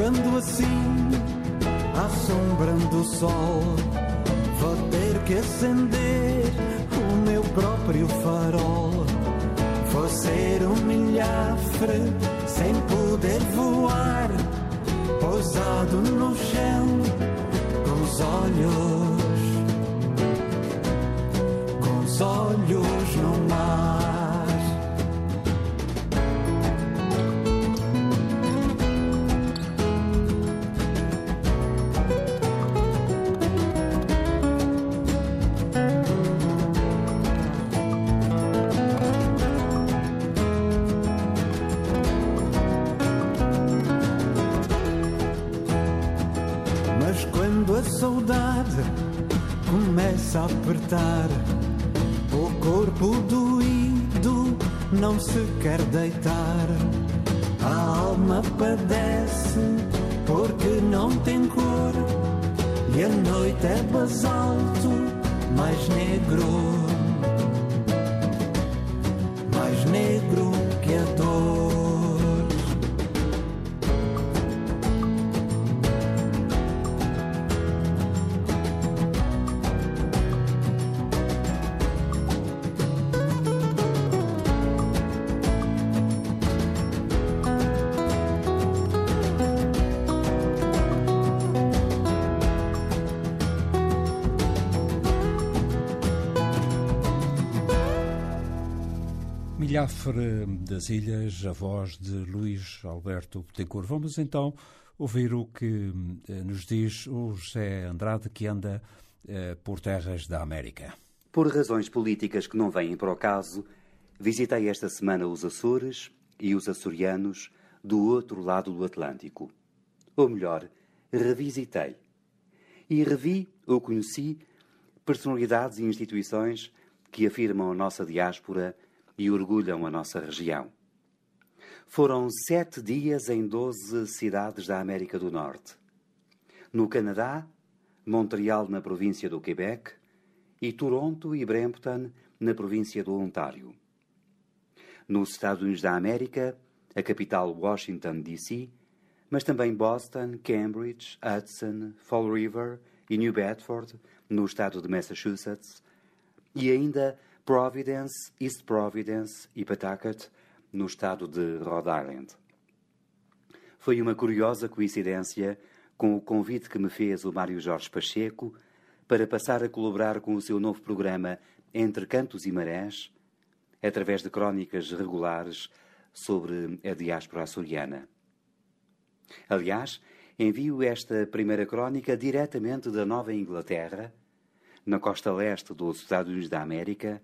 Ficando assim, à sombra do sol, vou ter que acender o meu próprio farol. Vou ser um milhafre sem poder voar, pousado no chão, com os olhos, com os olhos no mar. Milhafre das Ilhas, a voz de Luís Alberto Betancourt. Vamos então ouvir o que eh, nos diz o José Andrade, que anda eh, por terras da América. Por razões políticas que não vêm para o caso, visitei esta semana os Açores e os açorianos do outro lado do Atlântico. Ou melhor, revisitei. E revi ou conheci personalidades e instituições que afirmam a nossa diáspora e orgulham a nossa região. Foram sete dias em doze cidades da América do Norte. No Canadá, Montreal, na província do Quebec, e Toronto e Brampton, na província do Ontário. Nos Estados Unidos da América, a capital Washington, D.C., mas também Boston, Cambridge, Hudson, Fall River e New Bedford, no estado de Massachusetts, e ainda Providence, East Providence e Pawtucket, no estado de Rhode Island. Foi uma curiosa coincidência com o convite que me fez o Mário Jorge Pacheco para passar a colaborar com o seu novo programa Entre Cantos e Marés, através de crónicas regulares sobre a diáspora açoriana. Aliás, envio esta primeira crónica diretamente da Nova Inglaterra, na costa leste dos Estados Unidos da América,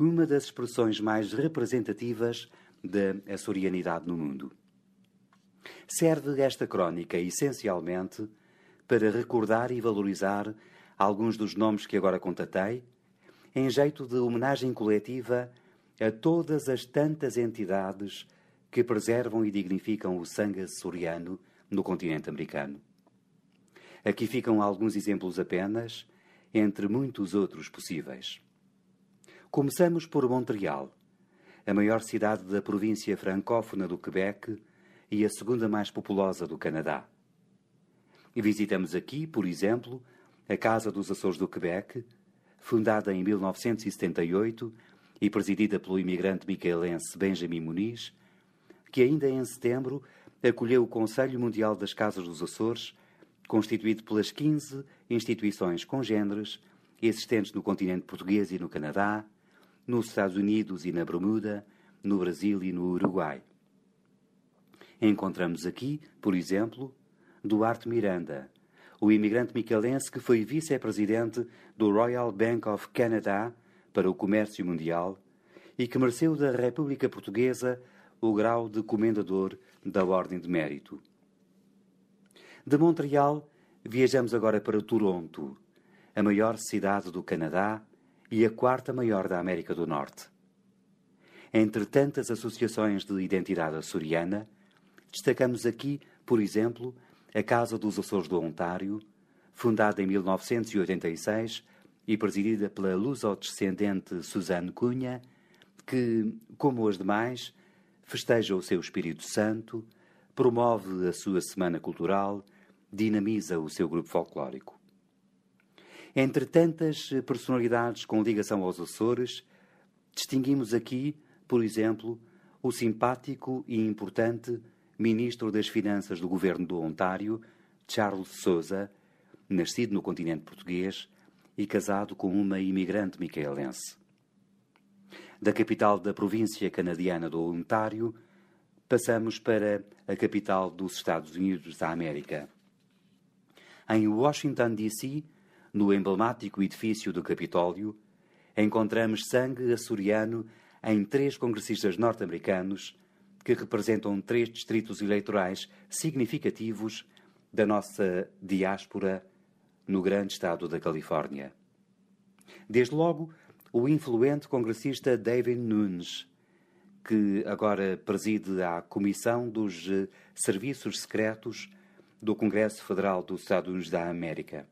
uma das expressões mais representativas da açorianidade no mundo. Serve esta crónica essencialmente para recordar e valorizar alguns dos nomes que agora contatei, em jeito de homenagem coletiva a todas as tantas entidades que preservam e dignificam o sangue açoriano no continente americano. Aqui ficam alguns exemplos apenas, entre muitos outros possíveis. Começamos por Montreal, a maior cidade da província francófona do Quebec e a segunda mais populosa do Canadá. E visitamos aqui, por exemplo, a Casa dos Açores do Quebec, fundada em 1978 e presidida pelo imigrante micaelense Benjamin Muniz, que ainda em setembro acolheu o Conselho Mundial das Casas dos Açores, constituído pelas 15 instituições congêneres existentes no continente português e no Canadá, nos Estados Unidos e na Bermuda, no Brasil e no Uruguai. Encontramos aqui, por exemplo, Duarte Miranda, o imigrante micalense que foi vice-presidente do Royal Bank of Canada para o Comércio Mundial e que mereceu da República Portuguesa o grau de Comendador da Ordem de Mérito. De Montreal, viajamos agora para Toronto, a maior cidade do Canadá e a quarta maior da América do Norte. Entre tantas associações de identidade açoriana, destacamos aqui, por exemplo, a Casa dos Açores do Ontário, fundada em 1986 e presidida pela luso-descendente Suzanne Cunha, que, como as demais, festeja o seu Espírito Santo, promove a sua Semana Cultural, dinamiza o seu grupo folclórico. Entre tantas personalidades com ligação aos Açores, distinguimos aqui, por exemplo, o simpático e importante Ministro das Finanças do Governo do Ontário, Charles Souza, nascido no continente português e casado com uma imigrante micaelense da capital da província canadiana do Ontário, passamos para a capital dos Estados Unidos da América. Em Washington, D.C., no emblemático edifício do Capitólio, encontramos sangue açoriano em três congressistas norte-americanos que representam três distritos eleitorais significativos da nossa diáspora no grande estado da Califórnia. Desde logo, o influente congressista David Nunes, que agora preside a Comissão dos Serviços Secretos do Congresso Federal dos Estados Unidos da América.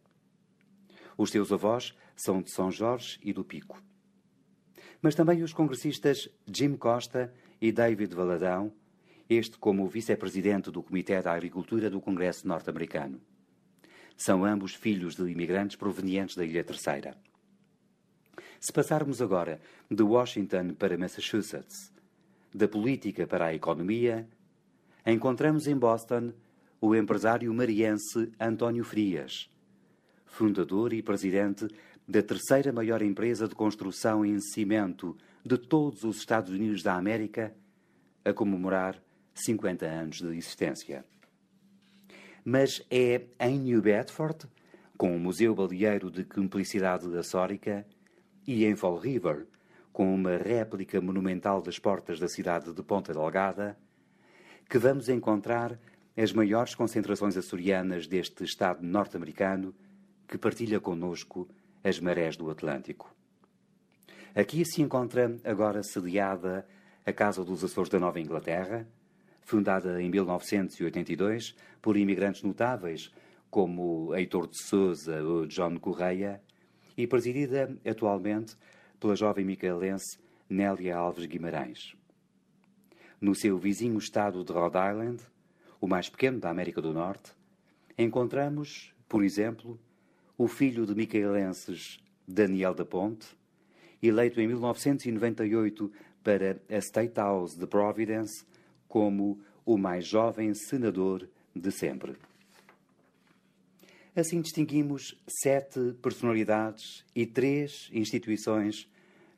Os seus avós são de São Jorge e do Pico. Mas também os congressistas Jim Costa e David Valadão, este como vice-presidente do Comitê da Agricultura do Congresso norte-americano. São ambos filhos de imigrantes provenientes da Ilha Terceira. Se passarmos agora de Washington para Massachusetts, da política para a economia, encontramos em Boston o empresário mariense António Frias, fundador e presidente da terceira maior empresa de construção em cimento de todos os Estados Unidos da América, a comemorar 50 anos de existência. Mas é em New Bedford, com o Museu Baleeiro de Cumplicidade Açórica, e em Fall River, com uma réplica monumental das portas da cidade de Ponta Delgada, que vamos encontrar as maiores concentrações açorianas deste Estado norte-americano que partilha conosco as marés do Atlântico. Aqui se encontra agora sediada a Casa dos Açores da Nova Inglaterra, fundada em 1982 por imigrantes notáveis como Heitor de Souza ou John Correia, e presidida atualmente pela jovem micaelense Nélia Alves Guimarães. No seu vizinho estado de Rhode Island, o mais pequeno da América do Norte, encontramos, por exemplo, o filho de micaelenses Daniel da Ponte, eleito em 1998 para a State House de Providence como o mais jovem senador de sempre. Assim distinguimos sete personalidades e três instituições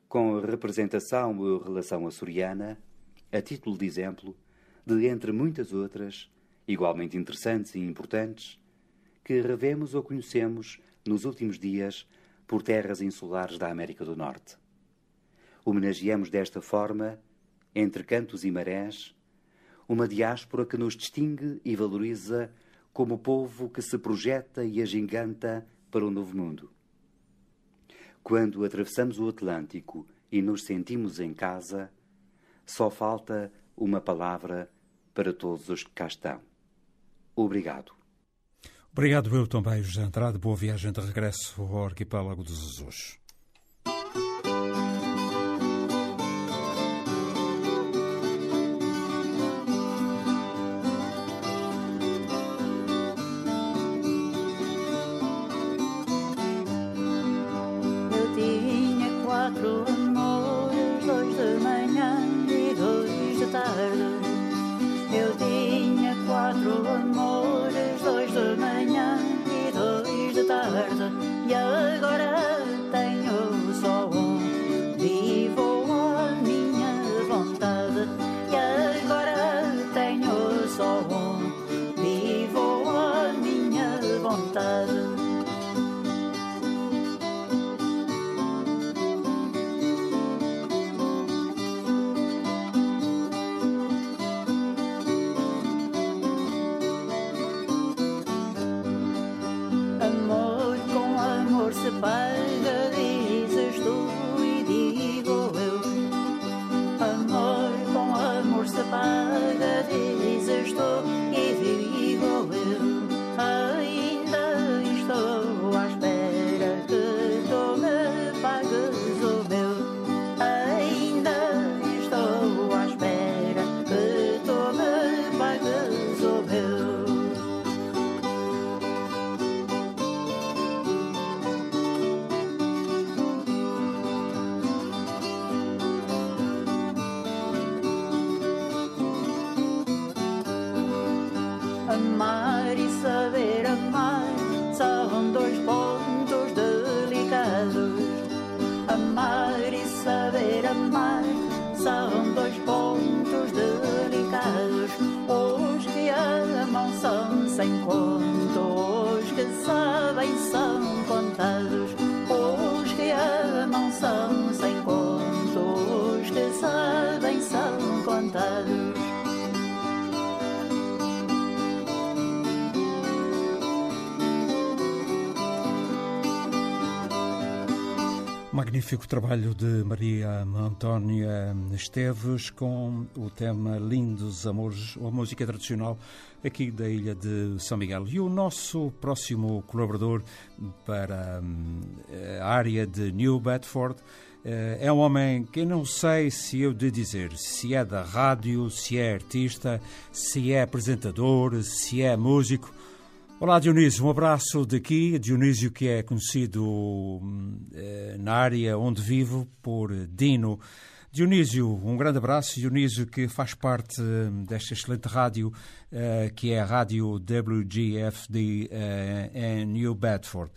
com representação ou relação açoriana, a título de exemplo, de entre muitas outras, igualmente interessantes e importantes, que revemos ou conhecemos nos últimos dias por terras insulares da América do Norte. Homenageamos desta forma, entre cantos e marés, uma diáspora que nos distingue e valoriza como povo que se projeta e agiganta para o novo mundo. Quando atravessamos o Atlântico e nos sentimos em casa, só falta uma palavra para todos os que cá estão. Obrigado. Obrigado eu também, José Andrade. Boa viagem de regresso ao arquipélago dos Azores. Magnífico trabalho de Maria Antónia Esteves com o tema Lindos Amores, a música tradicional aqui da ilha de São Miguel. E o nosso próximo colaborador para hum, a área de New Bedford eh, é um homem que não sei se eu de dizer se é da rádio, se é artista, se é apresentador, se é músico. Olá Dionísio, um abraço daqui. Dionísio que é conhecido eh, na área onde vivo por Dino. Dionísio, um grande abraço. Dionísio que faz parte hum, desta excelente rádio eh, que é a rádio WGFD eh, em New Bedford.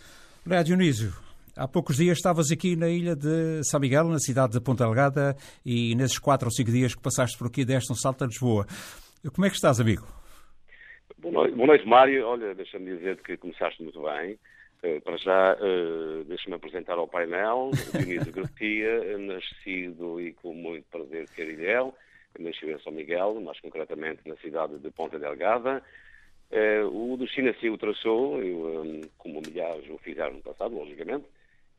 Olá Dionísio, há poucos dias estavas aqui na ilha de São Miguel, na cidade de Ponta Delgada, e nesses quatro ou cinco dias que passaste por aqui deste um salto a Lisboa. Como é que estás, amigo? Boa noite, boa noite Mário. Olha, deixa-me dizer que começaste muito bem. Uh, para já, uh, deixa-me apresentar ao painel, Dionísio Garcia, nascido e com muito prazer de Carilhel, nasceu em São Miguel, mais concretamente na cidade de Ponta Delgada. Uh, o destino assim o traçou, eu, um, como milhares o fizeram no passado, logicamente.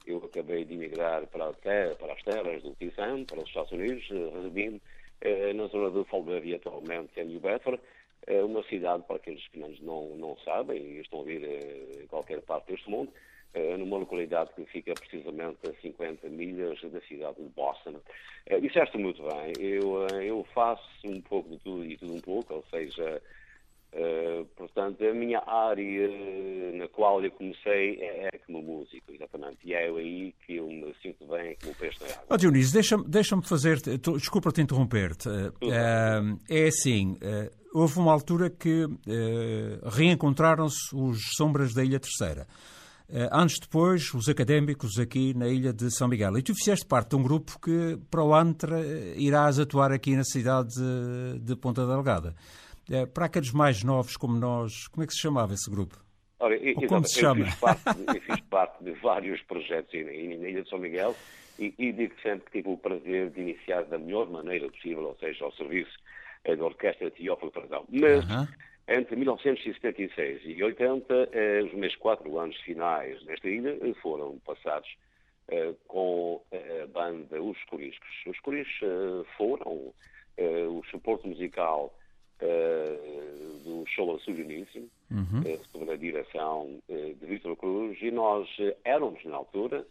Eu acabei de emigrar para, terra, para as terras do Tissam, para os Estados Unidos, residindo na zona de Falbevia, atualmente em New Bedford, é uma cidade, para aqueles que não, não sabem e estão a vir eh, em qualquer parte deste mundo, é numa localidade que fica precisamente a 50 milhas da cidade de Boston. É, disseste muito bem, eu, eh, eu faço um pouco de tudo e tudo um pouco, ou seja, Uh, portanto, a minha área na qual eu comecei é, é como músico, exatamente. E é aí que eu me sinto bem como peixe na água. Oh, Dionísio, deixa-me deixa fazer. Desculpa-te interromper-te. Uh, é assim. Houve uma altura que reencontraram-se os Sombras da Ilha Terceira. Anos depois, os académicos aqui na ilha de São Miguel. E tu fizeste parte de um grupo que, para o Antra, irás atuar aqui na cidade de, de Ponta Delgada. É, para aqueles mais novos como nós, como é que se chamava esse grupo? Ora, eu, como se chama? Fiz parte, eu fiz parte de vários projetos na Ilha de São Miguel e, e digo sempre que tive o prazer de iniciar da melhor maneira possível, ou seja, ao serviço eh, da Orquestra Teófilo Perdão. Mas, uh -huh. entre 1976 e 80, eh, os meus quatro anos finais nesta ilha foram passados eh, com a banda Os Coriscos. Os Coriscos uh, foram uh, o suporte musical uh, do show Sul Início, uhum. sob a direção de Vítor Cruz, e nós éramos, na altura,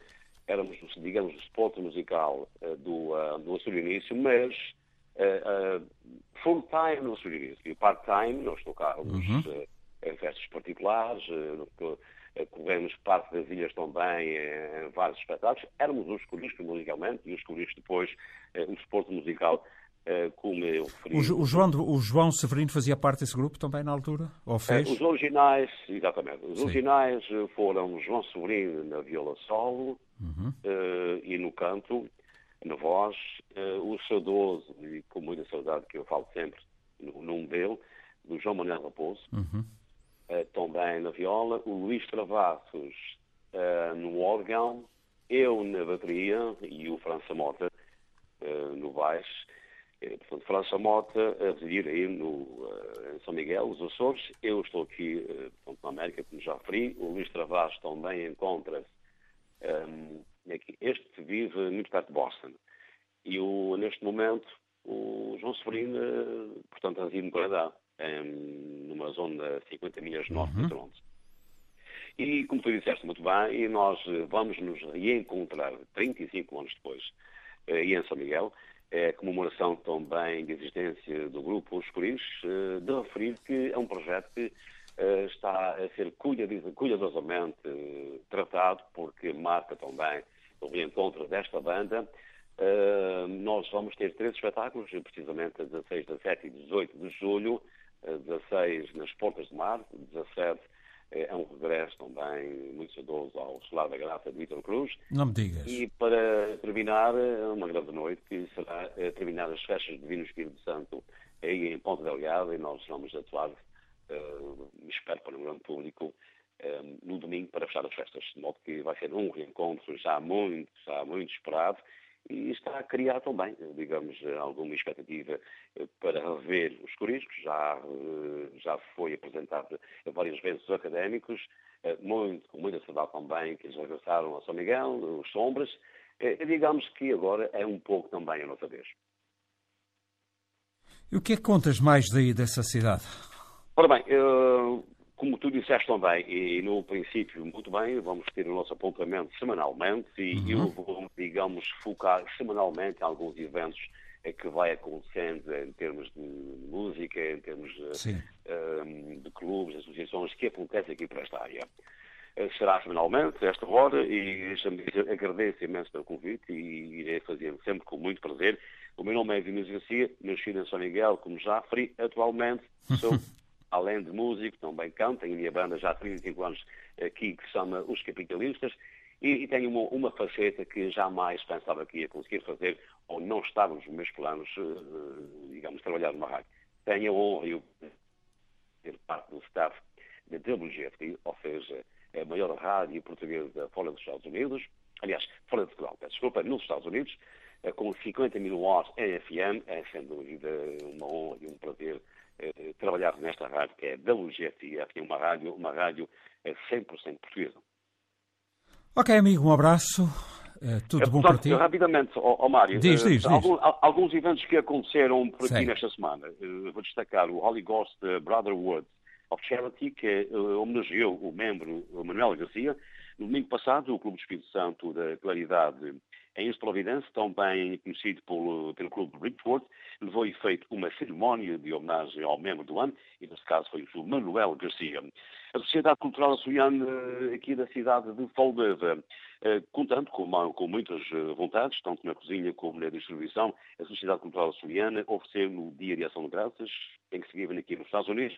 éramos, digamos, o suporte musical do, do Sul Início, mas full-time no Sul Início. E part-time nós tocávamos uhum. em festas particulares, eh, corremos parte das ilhas também em vários espetáculos. Éramos os coristas musicalmente e os coristas depois eh, um desporto musical eh, como eu referi. O, o, João, o João Severino fazia parte desse grupo também na altura? Ou fez? Os originais, exatamente. Os Sim. originais foram João Severino na viola solo uhum. uh, e no canto, na voz, uh, o saudoso, e com muita saudade que eu falo sempre no nome dele, do João Manuel Raposo. Uhum uh, também na viola, o Luís Travassos uh, no órgão, eu na bateria e o França Mota no baixo. Portanto, França Mota a residir aí no, em São Miguel, os Açores. Eu estou aqui portanto, na América, como já referi. O Luís Travassos também encontra-se um, aqui. Este vive muito perto de Boston. E o, neste momento, o João Severino, portanto, reside no Canadá um, numa zona de 50 milhas norte uhum. de Toronto. E, como tu disseste muito bem, e nós vamos nos reencontrar 35 anos depois, uh, em São Miguel, é comemoração também de existência do grupo Os Coris, uh, de referir que é um projeto que está a ser cuidadosamente tratado, porque marca também o reencontro desta banda, Uh, nós vamos ter três espetáculos, precisamente a 16, 17 e 18 de julho, 16 nas Portas do Mar, 17 é um regresso também muito saudoso ao Solar da Graça de Vítor Cruz. Não me digas. E para terminar, uma grande noite, que será eh, terminar as festas do Divino Espírito Santo aí em Ponta Delgada, e nós vamos atuar, uh, espero para um grande público, uh, no domingo para fechar as festas. De modo que vai ser um reencontro já muito, já muito esperado e está a criar também, digamos, alguma expectativa eh, para rever os coriscos. Já, eh, já foi apresentado várias vezes os académicos, eh, muito, com muita saudade também, que eles regressaram a São Miguel, os Sombras. Digamos que agora é um pouco também a nossa vez. E o que é que contas mais daí dessa cidade? Ora bem, como tu disseste também, e no princípio, muito bem, vamos ter o nosso apontamento semanalmente e uhum. eu vou, digamos, focar semanalmente em alguns eventos que vai acontecendo em termos de música, em termos de, um, ehm, de clubes, associações que acontecem aqui para esta área. Eh, será semanalmente, esta hora, e agradeço imenso pelo convite e irei fazer sempre com muito prazer. O meu nome é Vinícius Garcia, nascido em São Miguel, como já referi, atualmente sou além de músico, também canto, tenho a minha banda já há 35 anos aqui que se chama Os Capitalistas e, e tenho uma, uma, faceta que jamais pensava que ia conseguir fazer ou não estava nos meus planos, uh, digamos, trabalhar numa rádio. Tenho a honra de ser parte do staff da WGFT, ou seja, a maior rádio portuguesa fora dos Estados Unidos, aliás, fora de Portugal, desculpa, nos Estados Unidos, uh, com 50 mil watts em FM, é sem dúvida uma honra e um prazer eh, trabalhar nesta rádio, que é da UGFF, uma rádio, uma rádio 100% eh, portuguesa. Ok, amigo, um abraço. É, tudo é, bom para ti? Rapidamente, ó, ó Mário, diz, diz, diz. Alguns, alguns, eventos que aconteceram por aqui Sim. nesta semana. vou destacar o Holy Ghost Brotherhood of Charity, que homenageou o membro Manuel Garcia. No domingo passado, o Clube do Espírito Santo da Claridade em Providence, também conhecido pelo, pelo Clube Bridgeport, levou efeito uma cerimónia de homenagem ao membro do ano, e neste caso foi o Manuel Garcia. A Sociedade Cultural Açoriana, eh, aqui da cidade de Foldeva, eh, contando com, com muitas eh, vontades, tanto na cozinha como na distribuição, a Sociedade Cultural Açoriana ofereceu no Dia de Ação de Graças, em que se vive aqui nos Estados Unidos,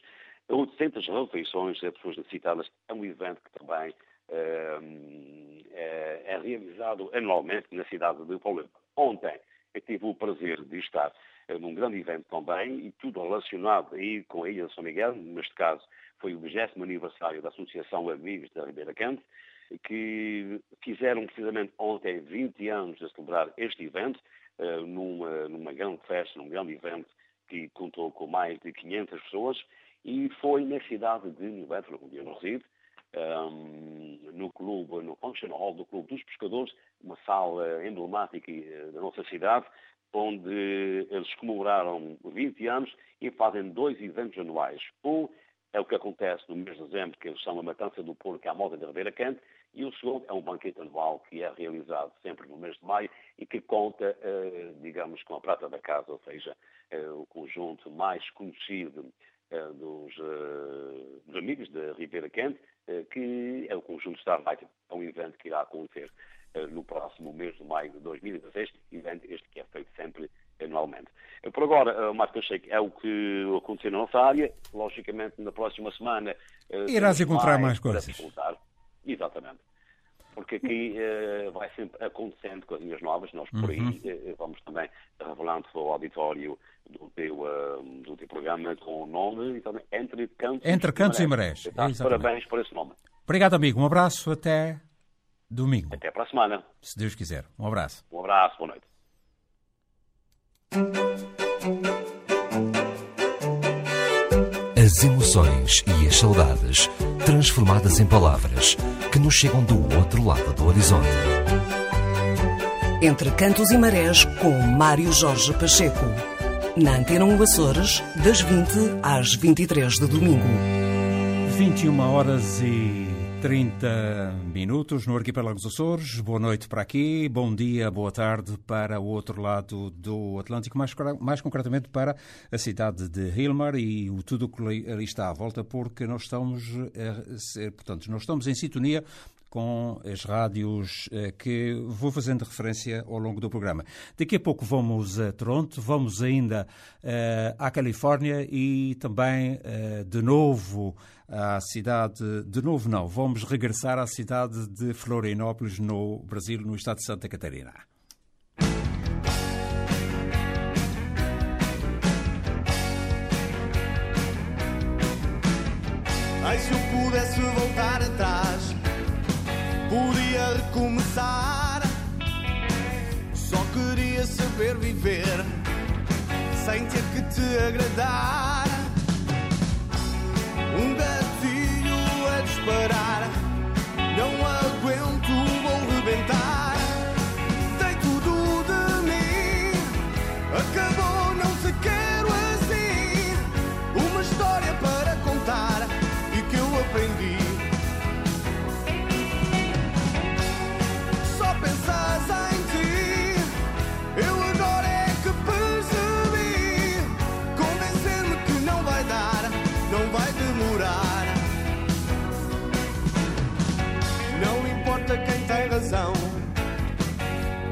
800 refeições a pessoas necessitadas. É um evento que também é, é, realizado anualmente na cidade de Paulo. Ontem eu tive o prazer de estar eh, num grande evento também e tudo relacionado aí com a Ilha de São Miguel, neste caso foi o 20 aniversário da Associação Amigos da Ribeira Cante, que fizeram precisamente ontem 20 anos a celebrar este evento, numa, numa grande festa, num grande evento que contou com mais de 500 pessoas e foi na cidade de New Bedford, onde eu resido, um, no clube, no Function Hall do Clube dos Pescadores, uma sala emblemática da nossa cidade, onde eles comemoraram 20 anos e fazem dois eventos anuais. Um é o que acontece no mês de dezembro, que eles chamam a Matança do Porco à moda da Ribeira Cante, e o segundo é um banquete anual que é realizado sempre no mês de maio e que conta, eh, digamos, com a prata da casa, ou seja, eh, o conjunto mais conhecido eh, dos, dos, amigos da Ribeira Quente, que é o conjunto Starlight, é um evento que irá acontecer no próximo mês de maio de 2016, evento este que é feito sempre anualmente. Por agora, o Marco Cheque é o que aconteceu na nossa área. Logicamente, na próxima semana. Irás encontrar mais, coisas. Exatamente. Porque aqui uh, vai sempre acontecendo coisinhas novas, nós por aí uhum. uh, vamos também revelando ao auditório do teu, uh, do teu programa com o nome então, Entre Cantos, Entre Cantos e Marés. E Marés. Parabéns por esse nome. Obrigado, amigo. Um abraço até domingo. Até para a semana. Se Deus quiser. Um abraço. Um abraço, boa noite. As emoções e as saudades transformadas em palavras que nos chegam do outro lado do horizonte. Entre Cantos e Marés, com Mário Jorge Pacheco. Na Antena 1 Açores, das 20 às 23 de domingo. 21 horas e 30 minutos no Arquipélago dos Açores. Boa noite para aqui, bom dia, boa tarde para o outro lado do Atlântico, mais, mais concretamente para a cidade de Hilmar e o tudo que ali está à volta, porque nós estamos, eh, portanto, nós estamos em sintonia com as rádios eh, que vou fazendo referência ao longo do programa. Daqui a pouco vamos a Toronto, vamos ainda uh, à Califórnia e também uh, de novo à cidade, de novo não, vamos regressar à cidade de Florianópolis, no Brasil, no estado de Santa Catarina. Ai, se eu pudesse voltar atrás, podia recomeçar. Só queria saber viver sem ter que te agradar. Um gatilho a disparar. Não aguento,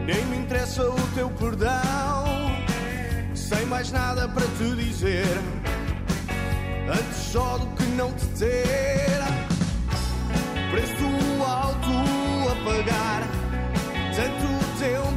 nem me interessa o teu perdão. Sem mais nada para te dizer, antes só do que não te ter. Preço alto a pagar, tanto tempo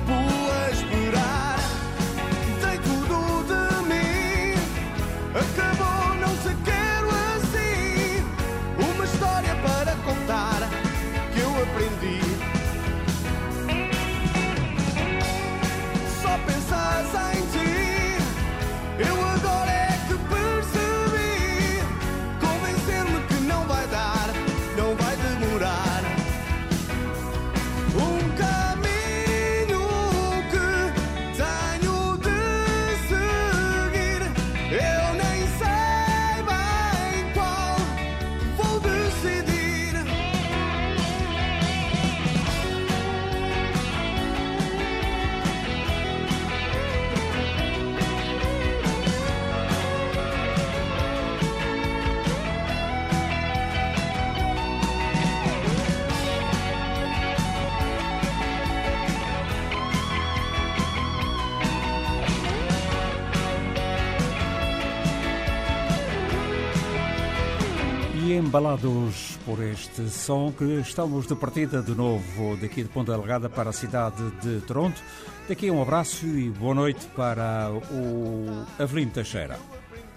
embalados por este som que estamos de partida de novo daqui de Ponta Delgada para a cidade de Toronto. Daqui um abraço e boa noite para o Avelino Teixeira.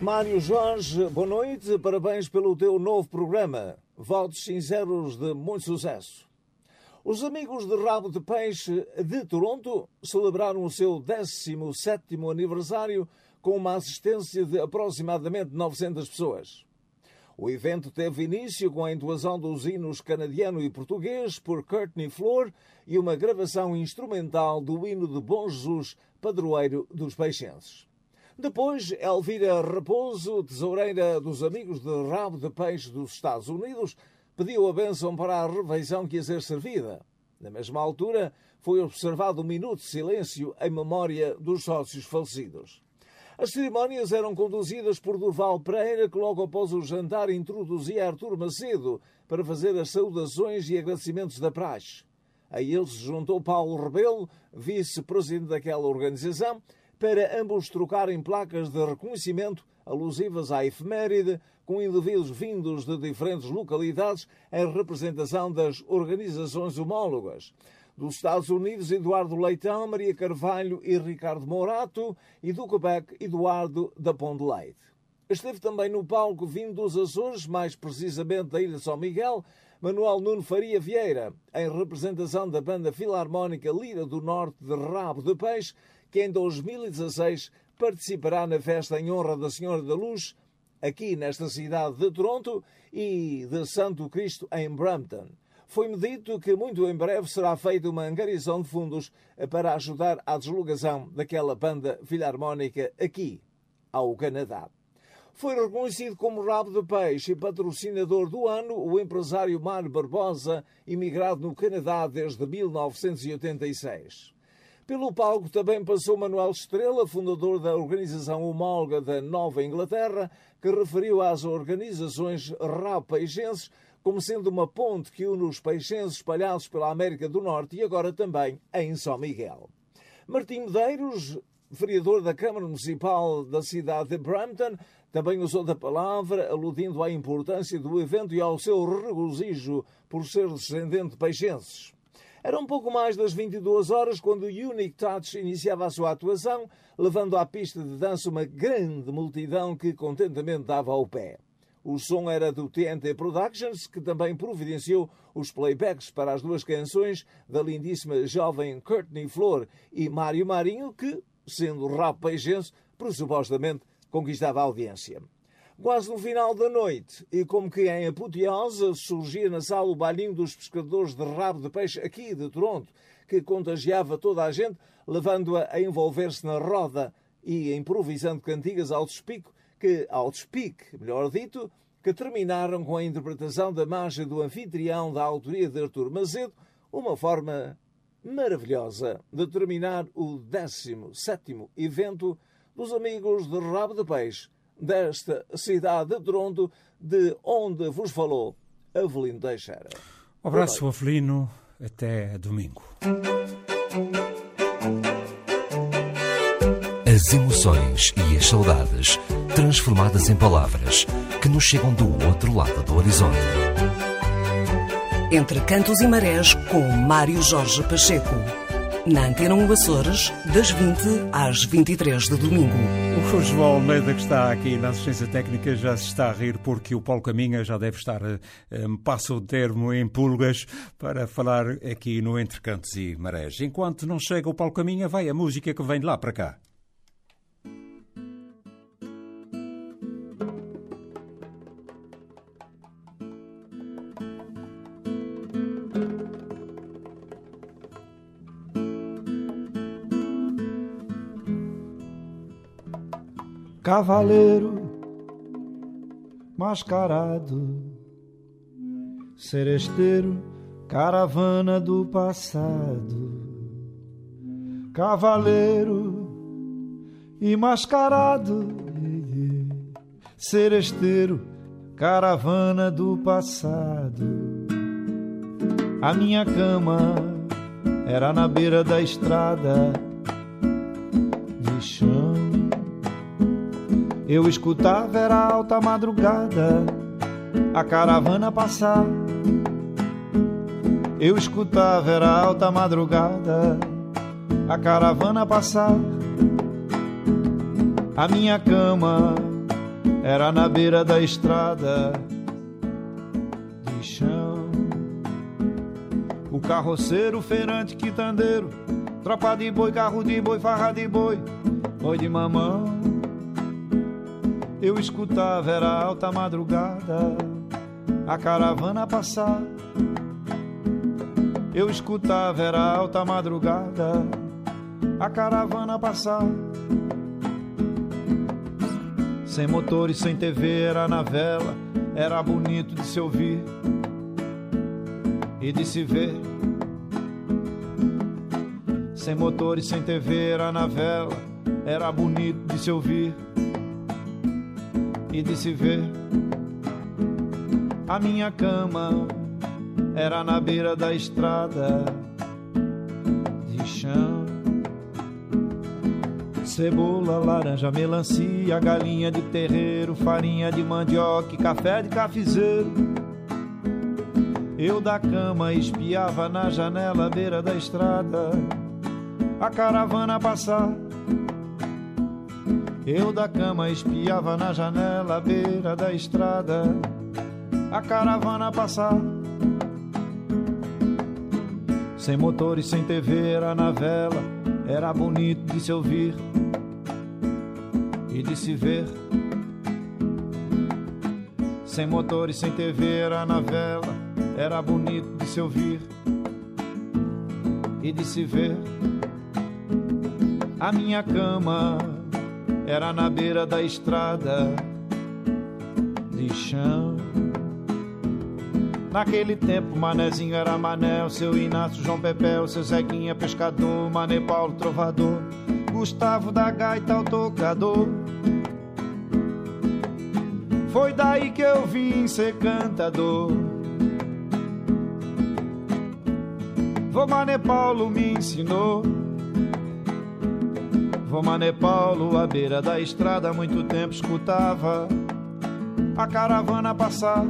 Mário Jorge, boa noite, parabéns pelo teu novo programa. Votos sinceros de muito sucesso. Os amigos de Rabo de Peixe de Toronto celebraram o seu 17º aniversário com uma assistência de aproximadamente 900 pessoas. O evento teve início com a entoação dos hinos canadiano e português por Courtney Flor e uma gravação instrumental do hino de Bom Jesus, padroeiro dos peixenses. Depois, Elvira Raposo, tesoureira dos Amigos de Rabo de Peixe dos Estados Unidos, pediu a bênção para a refeição que ia ser servida. Na mesma altura, foi observado um minuto de silêncio em memória dos sócios falecidos. As cerimónias eram conduzidas por Durval Pereira, que logo após o jantar introduzia Artur Macedo para fazer as saudações e agradecimentos da praxe. A ele se juntou Paulo Rebelo, vice-presidente daquela organização, para ambos trocarem placas de reconhecimento alusivas à efeméride, com indivíduos vindos de diferentes localidades em representação das organizações homólogas dos Estados Unidos, Eduardo Leitão, Maria Carvalho e Ricardo Morato, e do Quebec, Eduardo da Ponte Leite. Esteve também no palco vindo dos Açores, mais precisamente da Ilha São Miguel, Manuel Nuno Faria Vieira, em representação da banda filarmónica Lira do Norte de Rabo de Peixe, que em 2016 participará na festa em honra da Senhora da Luz, aqui nesta cidade de Toronto, e de Santo Cristo em Brampton foi-me dito que muito em breve será feita uma angariação de fundos para ajudar à deslocação daquela banda filarmónica aqui, ao Canadá. Foi reconhecido como rabo de peixe e patrocinador do ano o empresário Mário Barbosa, imigrado no Canadá desde 1986. Pelo palco também passou Manuel Estrela, fundador da organização homóloga da Nova Inglaterra, que referiu às organizações rabo-peixenses como sendo uma ponte que une os peixenses espalhados pela América do Norte e agora também em São Miguel. Martim Medeiros, vereador da Câmara Municipal da cidade de Brampton, também usou da palavra, aludindo à importância do evento e ao seu regozijo por ser descendente de peixenses. Era um pouco mais das 22 horas quando o Unique Touch iniciava a sua atuação, levando à pista de dança uma grande multidão que contentamente dava ao pé. O som era do TNT Productions, que também providenciou os playbacks para as duas canções da lindíssima jovem Courtney Flor e Mário Marinho, que, sendo rap peixense, pressupostamente conquistava a audiência. Quase no final da noite, e como que em apoteose, surgia na sala o bailinho dos pescadores de rabo de peixe aqui de Toronto, que contagiava toda a gente, levando-a a, envolver-se na roda e improvisando cantigas ao despico, que, ao despique, melhor dito, que terminaram com a interpretação da marcha do anfitrião da autoria de Artur Macedo, uma forma maravilhosa de terminar o 17º evento dos Amigos de Rabo de Peixe desta cidade de Toronto, de onde vos falou Avelino Teixeira. Um abraço, Avelino. Até domingo. As emoções e as saudades transformadas em palavras que nos chegam do outro lado do horizonte. Entre Cantos e Marés, com Mário Jorge Pacheco. Na Antena 1 Açores, das 20 às 23 de domingo. O João Almeida, que está aqui na assistência técnica, já se está a rir porque o Paulo Caminha já deve estar, um, eh, passa o termo em pulgas, para falar aqui no Entre Cantos e Marés. Enquanto não chega o Paulo Caminha, vai a música que vem de lá para cá. Cavaleiro mascarado, seresteiro, caravana do passado, cavaleiro e mascarado, seresteiro, caravana do passado. A minha cama era na beira da estrada eu escutava era alta madrugada a caravana passar. Eu escutava era alta madrugada a caravana passar. A minha cama era na beira da estrada de chão. O carroceiro, feirante, quitandeiro, tropa de boi, carro de boi, farra de boi, boi de mamão Eu escutava, era alta madrugada, a caravana passar. Eu escutava, era alta madrugada, a caravana passar. Sem motor e sem TV, era na vela, era bonito de se ouvir e de se ver. Sem motor e sem TV, era na vela, era bonito de se ouvir e de se ver. A minha cama era na beira da estrada de chão. Cebola, laranja, melancia, galinha de terreiro, farinha de mandioca, café de cafezeiro. Eu da cama espiava na janela à beira da estrada a caravana passar. Eu da cama espiava na janela à beira da estrada a caravana passar. Sem motor e sem TV era na vela, era bonito de se ouvir e de se ver. Sem motor e sem TV era na vela, era bonito de se ouvir e de se ver. A minha cama era na beira da estrada de chão. Naquele tempo, Manezinho era Mané, o seu Inácio, João Pepé, o seu Zeguinha, pescador, Mané Paulo, trovador, Gustavo da gaita, o tocador. Foi daí que eu vim ser cantador. Vô Mané Paulo me ensinou. Vô Mané Paulo, à beira da estrada, muito tempo escutava a caravana passar.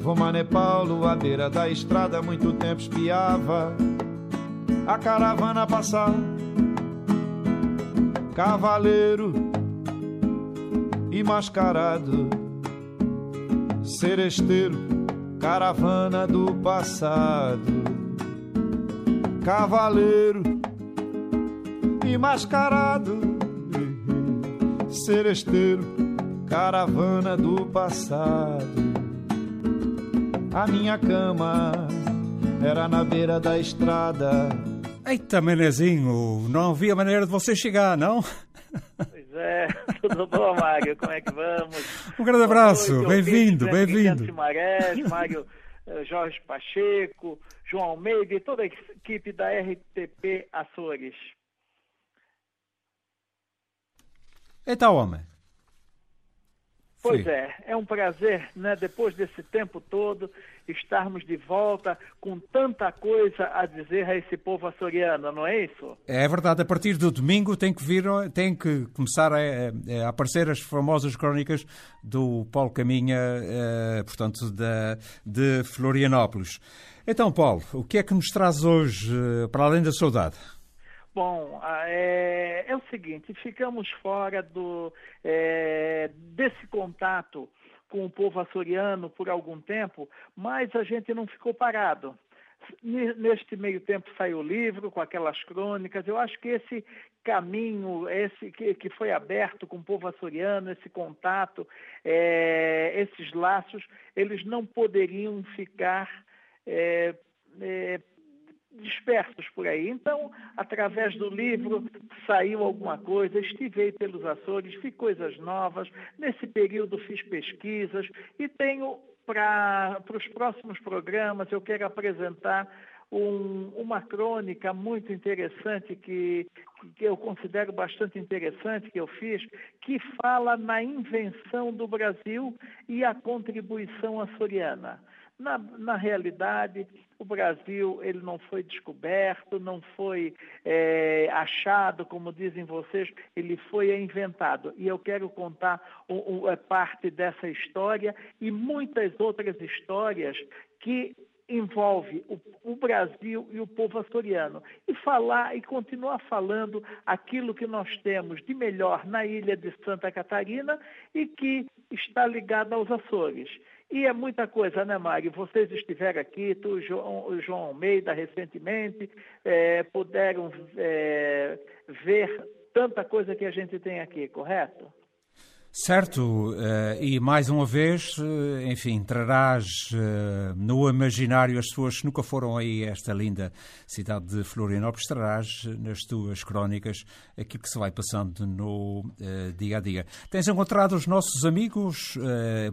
Vô Mané Paulo, à beira da estrada, muito tempo espiava a caravana passar. Cavaleiro e mascarado, seresteiro, caravana do passado. Cavaleiro e mascarado, seresteiro, caravana do passado. A minha cama era na beira da estrada. Eita, Menezinho, não havia maneira de você chegar, não? Pois é, tudo bom, Mário? Como é que vamos? Um grande abraço, bem-vindo, bem-vindo. Mário eh, Jorge Pacheco, João Almeida e toda a equipe da RTP Açores. Eita, homem. Pois Sim. é, é um prazer, né, depois desse tempo todo, estarmos de volta com tanta coisa a dizer a esse povo açoriano, não é isso? É verdade, a partir do domingo tem que vir, tem que começar a, a aparecer as famosas crónicas do Paulo Caminha, eh, portanto, da, de Florianópolis. Então, Paulo, o que é que nos traz hoje, eh, para além da saudade? Bom, ah, é, é o seguinte, ficamos fora do, é, desse contato com o povo açoriano por algum tempo, mas a gente não ficou parado. Neste meio tempo saiu o livro com aquelas crônicas. Eu acho que esse caminho, esse que, que foi aberto com o povo açoriano, esse contato, é, esses laços, eles não poderiam ficar é, é, dispersos por aí. Então, através do livro, saiu alguma coisa, estive aí pelos Açores, vi coisas novas. Nesse período fiz pesquisas e tenho para os próximos programas, eu quero apresentar um- uma crônica muito interessante que, que eu considero bastante interessante que eu fiz, que fala na invenção do Brasil e a contribuição açoriana. Na, na realidade, o Brasil ele não foi descoberto, não foi eh, achado, como dizem vocês, ele foi inventado. E eu quero contar a parte dessa história e muitas outras histórias que envolve o, o Brasil e o povo açoriano e falar e continuar falando aquilo que nós temos de melhor na ilha de Santa Catarina e que está ligado aos Açores. E é muita coisa, né, Mário? Vocês estiveram aqui, tu, João, João Almeida, recentemente, eh, puderam eh, ver tanta coisa que a gente tem aqui, correto? Certo, uh, e mais uma vez, uh, enfim, trarás uh, no imaginário as pessoas que nunca foram aí a esta linda cidade de Florianópolis, trarás nas tuas crónicas aquilo que se vai passando no dia a dia. Tens encontrado os nossos amigos?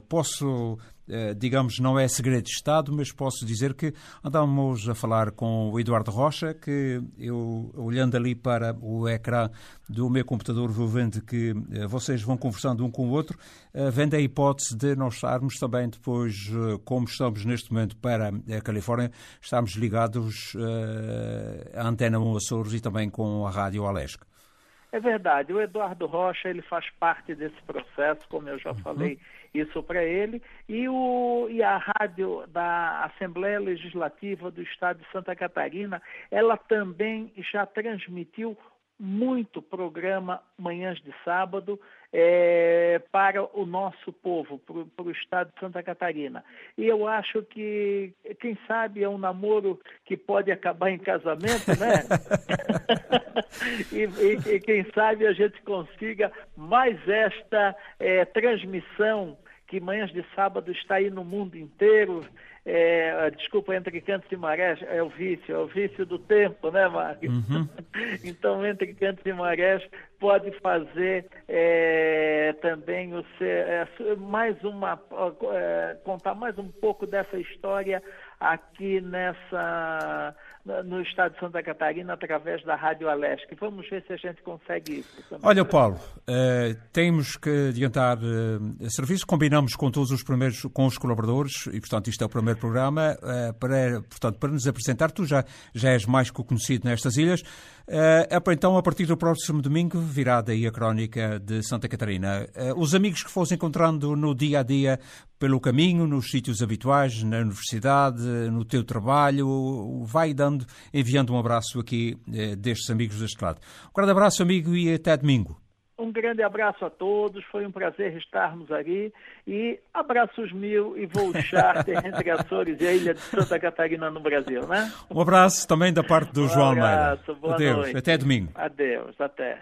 posso eh, digamos, não é segredo de Estado, mas posso dizer que andamos a falar com o Eduardo Rocha, que eu, olhando ali para o ecrã do meu computador, vou vendo que eh, vocês vão conversando um com o outro, uh, vendo a hipótese de nós estarmos também depois, como estamos neste momento para a Califórnia, estamos ligados à Antena 1 Açores e também com a Rádio Alesc. É verdade, o Eduardo Rocha ele faz parte desse processo, como eu já uhum. falei isso para ele, e, o, e a rádio da Assembleia Legislativa do Estado de Santa Catarina, ela também já transmitiu muito programa Manhãs de Sábado é, para o nosso povo, para o estado de Santa Catarina. E eu acho que, quem sabe, é um namoro que pode acabar em casamento, né? e, e, e, quem sabe a gente consiga mais esta é, transmissão que Manhãs de Sábado está aí no mundo inteiro, é, desculpa, entre Cantos e Marés, é o vício, é o vício do tempo, né, Marcos? Uhum. então, entre Cantos e Marés, pode fazer é, também o ser, é, mais uma, é, contar mais um pouco dessa história aqui nessa no estado de Santa Catarina através da Rádio Alesc. Vamos ver se a gente consegue isso. Também. Olha, Paulo, uh, temos que adiantar uh, serviço, combinamos com todos os primeiros, com os colaboradores, e portanto isto é o primeiro programa, uh, para, portanto, para nos apresentar, tu já, já és mais que conhecido nestas ilhas, uh, então a partir do próximo domingo virá daí a crónica de Santa Catarina. os amigos que fosse encontrando no dia a dia pelo caminho, nos sítios habituais, na universidade, no teu trabalho, vai dando, enviando um abraço aqui eh, destes amigos deste lado. Um grande abraço, amigo, e até domingo. Um grande abraço a todos, foi um prazer estarmos aqui e abraços mil e vou charter entre Açores e a ilha de Santa Catarina no Brasil, né? Um abraço também da parte do um João Almeida. Adeus, noite. até domingo. Adeus, até.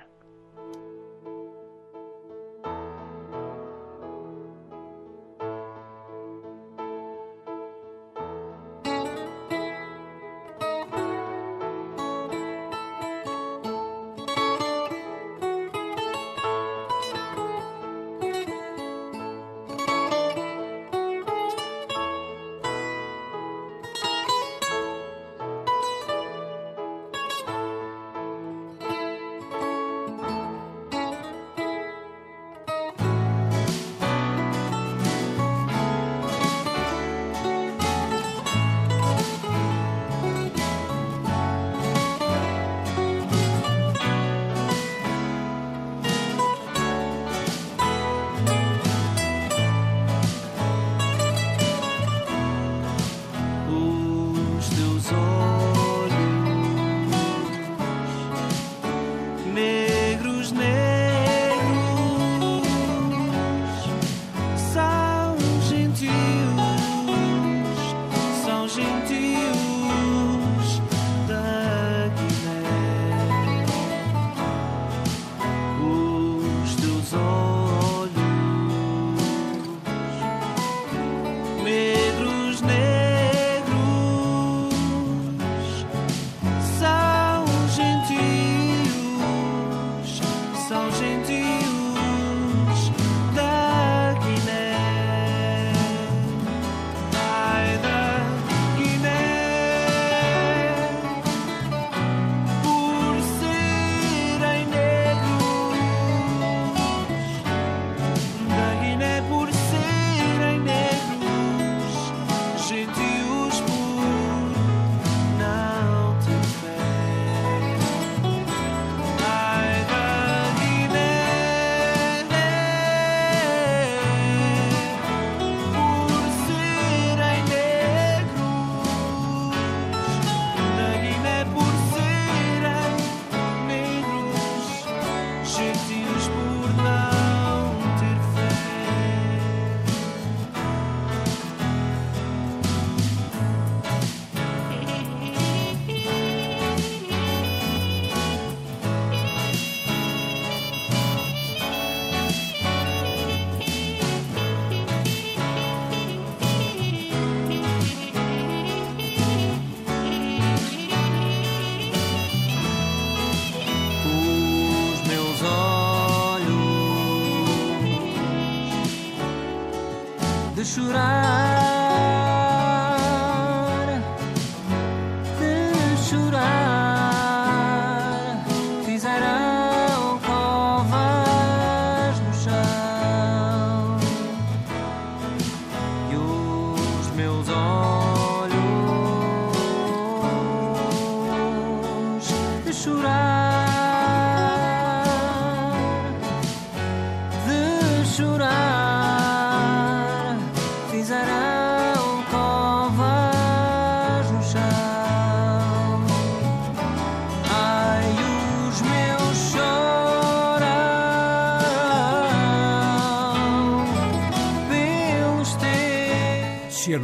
should I?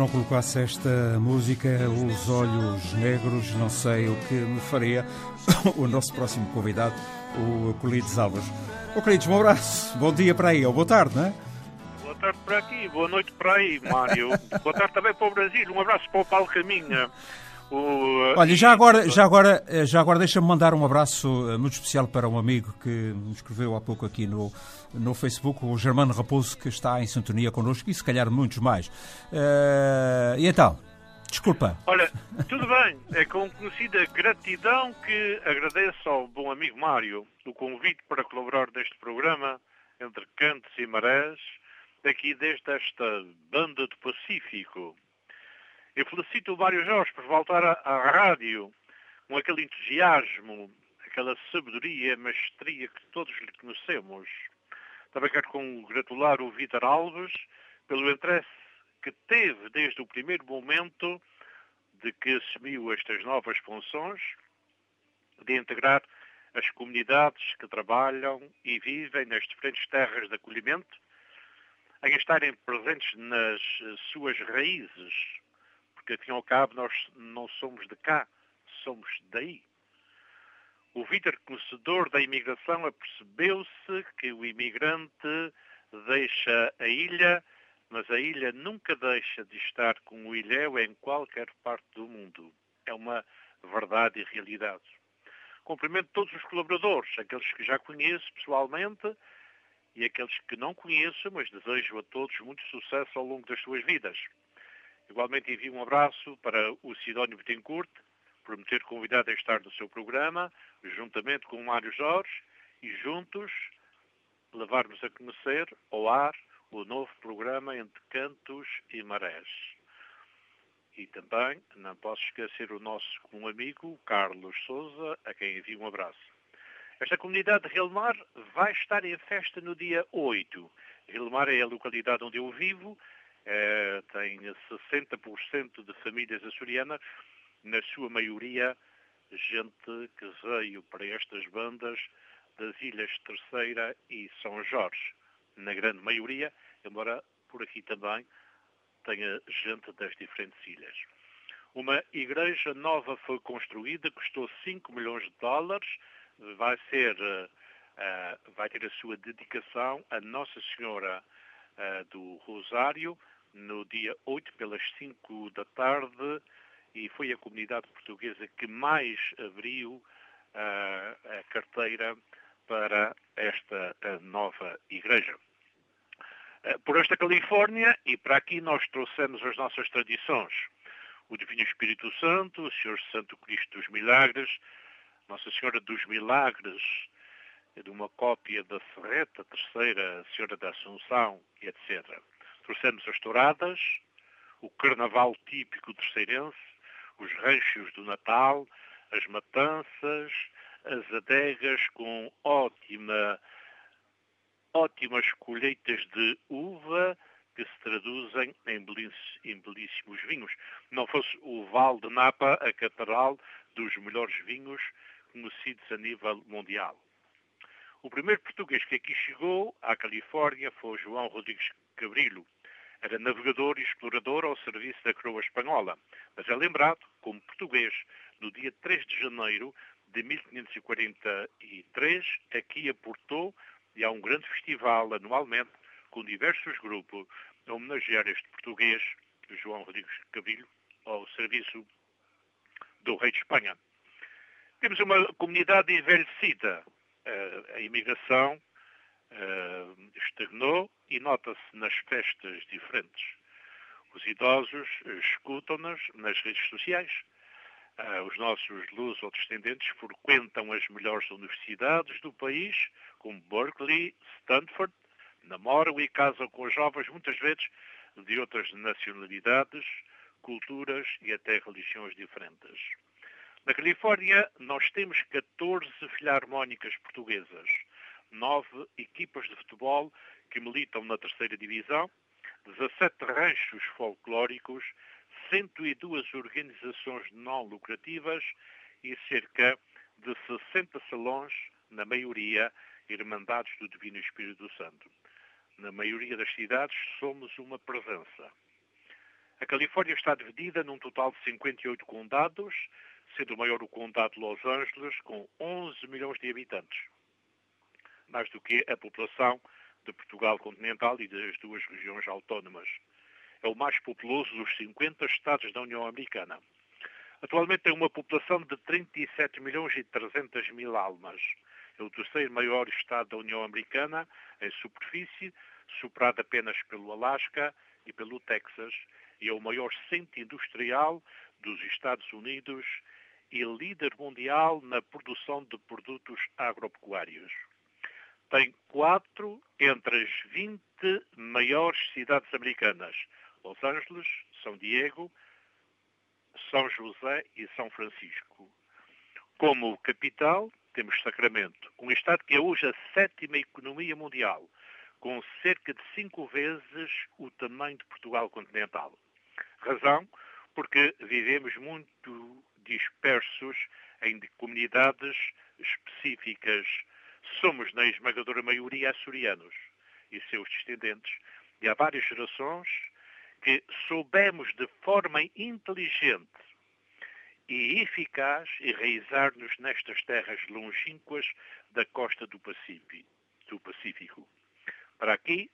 Colocasse esta música, Os Olhos Negros, não sei o que me faria o nosso próximo convidado, o Colides Alves. Ô Colides, um abraço, bom dia para aí, ou boa tarde, não é? Boa tarde para aqui, boa noite para aí, Mário. boa tarde também para o Brasil, um abraço para o Paulo Caminha. O... Olha, já agora, já agora, já agora deixa-me mandar um abraço eh, muito especial para um amigo que me escreveu há pouco aqui no, no Facebook, o Germano Raposo, que está em sintonia connosco e se calhar muitos mais. Uh, e então? Desculpa. Olha, tudo bem. É com conhecida gratidão que agradeço ao bom amigo Mário o convite para colaborar neste programa entre Cantos e Marés, aqui desde esta banda do Pacífico. Eu felicito o Mário Jorge por voltar à, rádio com aquele entusiasmo, aquela sabedoria, mestria que todos lhe conhecemos. Também quero congratular o Vítor Alves pelo interesse que teve desde o primeiro momento de que assumiu estas novas funções de integrar as comunidades que trabalham e vivem nas diferentes terras de acolhimento, em estarem presentes nas suas raízes, porque, afinal ao cabo, nós não somos de cá, somos daí. O Vítor, conhecedor da imigração, apercebeu-se que o imigrante deixa a ilha, mas a ilha nunca deixa de estar com o ilhéu em qualquer parte do mundo. É uma verdade e realidade. Cumprimento todos os colaboradores, aqueles que já conheço pessoalmente e aqueles que não conheço, mas desejo a todos muito sucesso ao longo das suas vidas. Igualmente envio um abraço para o Sidónio Betancourt, por me ter convidado a estar no seu programa, juntamente com o Mário Jorge, e juntos levarmos a conhecer ao ar o novo programa Entre Cantos e Marés. E também não posso esquecer o nosso comum amigo, Carlos Souza, a quem envio um abraço. Esta comunidade de Rilmar vai estar em festa no dia 8. Rilmar é a localidade onde eu vivo é, tem 60% de famílias açorianas, na sua maioria gente que veio para estas bandas das Ilhas Terceira e São Jorge. Na grande maioria, embora por aqui também tenha gente das diferentes ilhas. Uma igreja nova foi construída, custou 5 milhões de dólares, vai ser, uh, vai ter a sua dedicação a Nossa Senhora uh, do Rosário, no dia 8, pelas 5 da tarde, e foi a comunidade portuguesa que mais abriu uh, a carteira para esta nova igreja. Uh, por esta Califórnia e para aqui nós trouxemos as nossas tradições. O Divino Espírito Santo, o Senhor Santo Cristo dos Milagres, Nossa Senhora dos Milagres, de uma cópia da Serreta, terceira Senhora da Assunção, etc. Trouxemos as touradas, o carnaval típico terceirense, os ranchos do Natal, as matanças, as adegas com ótima, ótimas colheitas de uva que se traduzem em belíssimos vinhos. Não fosse o Val de Napa a catedral dos melhores vinhos conhecidos a nível mundial. O primeiro português que aqui chegou à Califórnia foi João Rodrigues Cabrilho, era navegador e explorador ao serviço da coroa espanhola, mas é lembrado como português no dia 3 de janeiro de 1543, aqui aportou e há um grande festival anualmente com diversos grupos a homenagear este português, João Rodrigues Cabilho, ao serviço do rei de Espanha. Temos uma comunidade envelhecida. A imigração estagnou e nota-se nas festas diferentes. Os idosos escutam-nas nas redes sociais. Uh, os nossos luso-descendentes frequentam as melhores universidades do país, como Berkeley, Stanford, namoram e casam com jovens, muitas vezes de outras nacionalidades, culturas e até religiões diferentes. Na Califórnia, nós temos 14 filarmónicas portuguesas, nove equipas de futebol que militam na terceira divisão, 17 ranchos folclóricos, 102 organizações não lucrativas e cerca de 60 salões, na maioria Irmandades do Divino Espírito Santo. Na maioria das cidades somos uma presença. A Califórnia está dividida num total de 58 condados, sendo o maior o condado de Los Angeles, com 11 milhões de habitantes, mais do que a população de Portugal continental e das duas regiões autónomas. É o mais populoso dos 50 estados da União Americana. Atualmente tem uma população de 37 milhões e 300 mil almas. É o terceiro maior estado da União Americana em superfície, superado apenas pelo Alasca e pelo Texas, e é o maior centro industrial dos Estados Unidos e líder mundial na produção de produtos agropecuários. Tem quatro entre as 20 maiores cidades americanas: Los Angeles, São Diego, São José e São Francisco. Como capital, temos Sacramento, um estado que é hoje a sétima economia mundial, com cerca de cinco vezes o tamanho de Portugal continental. Razão porque vivemos muito dispersos em comunidades específicas. Somos, na esmagadora maioria, açorianos e seus descendentes, e há várias gerações que soubemos de forma inteligente e eficaz enraizar-nos nestas terras longínquas da costa do Pacífico. Do Pacífico. Para aqui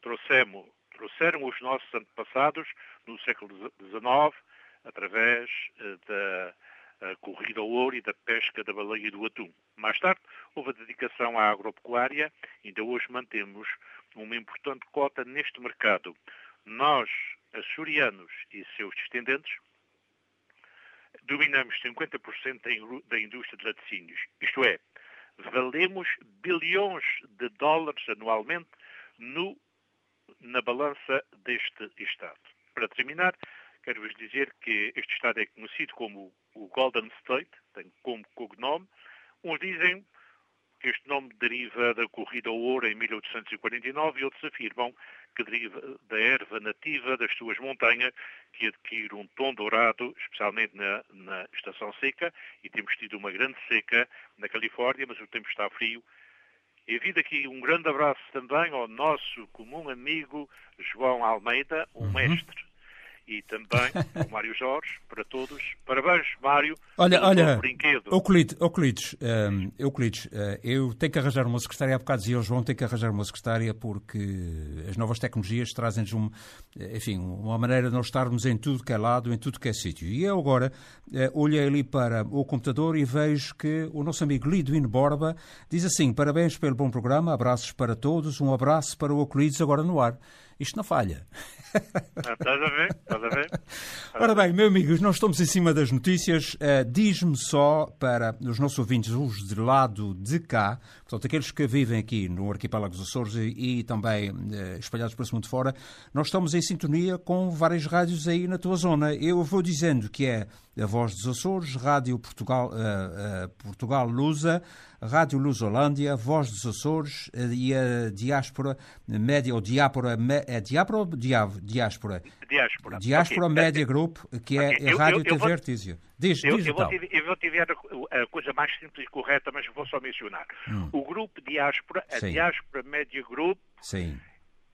trouxemos, trouxeram os nossos antepassados no século XIX através eh, da corrida ao ouro e da pesca da baleia e do atum. Mais tarde, houve a dedicação à agropecuária, ainda hoje mantemos uma importante cota neste mercado. Nós, açorianos e seus descendentes, dominamos 50% da indústria de laticínios. Isto é, valemos bilhões de dólares anualmente no, na balança deste Estado. Para terminar, quero-vos dizer que este Estado é conhecido como o Golden State, tem como cognome. Uns dizem que este nome deriva da corrida ao ouro em 1849 e outros afirmam que deriva da erva nativa das suas montanhas, que adquire um tom dourado, especialmente na, na, estação seca, e temos tido uma grande seca na Califórnia, mas o tempo está frio. E vida aqui um grande abraço também ao nosso comum amigo João Almeida, um uhum. mestre e também o Mário Jorge, para todos. Parabéns, Mário. Olha, olha, brinquedo. Euclides, Euclides, um, Euclides uh, eu tenho que arranjar uma secretária, há bocado dizia o João, tenho que arranjar uma secretária porque as novas tecnologias trazem-nos um, enfim, uma maneira de nós estarmos em tudo que é lado, em tudo que é sítio. E eu agora uh, olhei ali para o computador e vejo que o nosso amigo Liduino Borba diz assim, parabéns pelo bom programa, abraços para todos, um abraço para o Euclides agora no ar. Isto não falha. Ah, estás a ver? Estás a ver? Ora bem, meus amigos, nós estamos em cima das notícias. Uh, Diz-me só para os nossos ouvintes, os de lado de cá, portanto, aqueles que vivem aqui no arquipélago dos Açores e, e também uh, espalhados por esse mundo fora, nós estamos em sintonia com várias rádios aí na tua zona. Eu vou dizendo que é a Voz dos Açores, Rádio Portugal, uh, Portugal Lusa, Rádio Lusolândia, Voz dos Açores e a Diáspora Média, ou Diáspora, é Diáspora ou Diáspora? Diáspora. Diáspora okay. Média Group, que é okay. a Rádio eu, eu, TV Artísia. Diz, eu, diz eu, vou te, eu vou te ver a, a, coisa mais simples e correta, mas vou só mencionar. Hum. O grupo Diáspora, a Sim. Diáspora Média Group, Sim.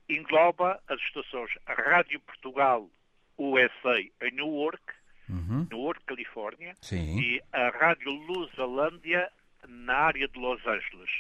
engloba as estações Rádio Portugal USA em Newark, uhum. Newark, Califórnia, Sim. e a Rádio Lusalândia na área de Los Angeles.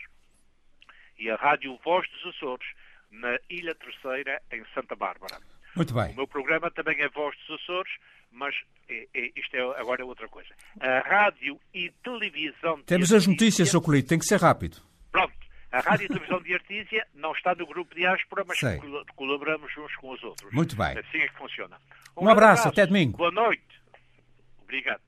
E a Rádio Voz dos Açores, na Ilha Terceira, em Santa Bárbara. Muito bem. O meu programa também é Voz dos Açores, mas é, é, isto é, agora é outra coisa. A rádio e televisão... Temos as notícias, Sr. Colito, tem que ser rápido. Pronto. A rádio e televisão de Artísia não está no grupo Diáspora, mas Sei. colaboramos uns com os outros. Muito bem. Assim é que funciona. Um, um abraço, abraço, até domingo. Boa noite. Obrigado.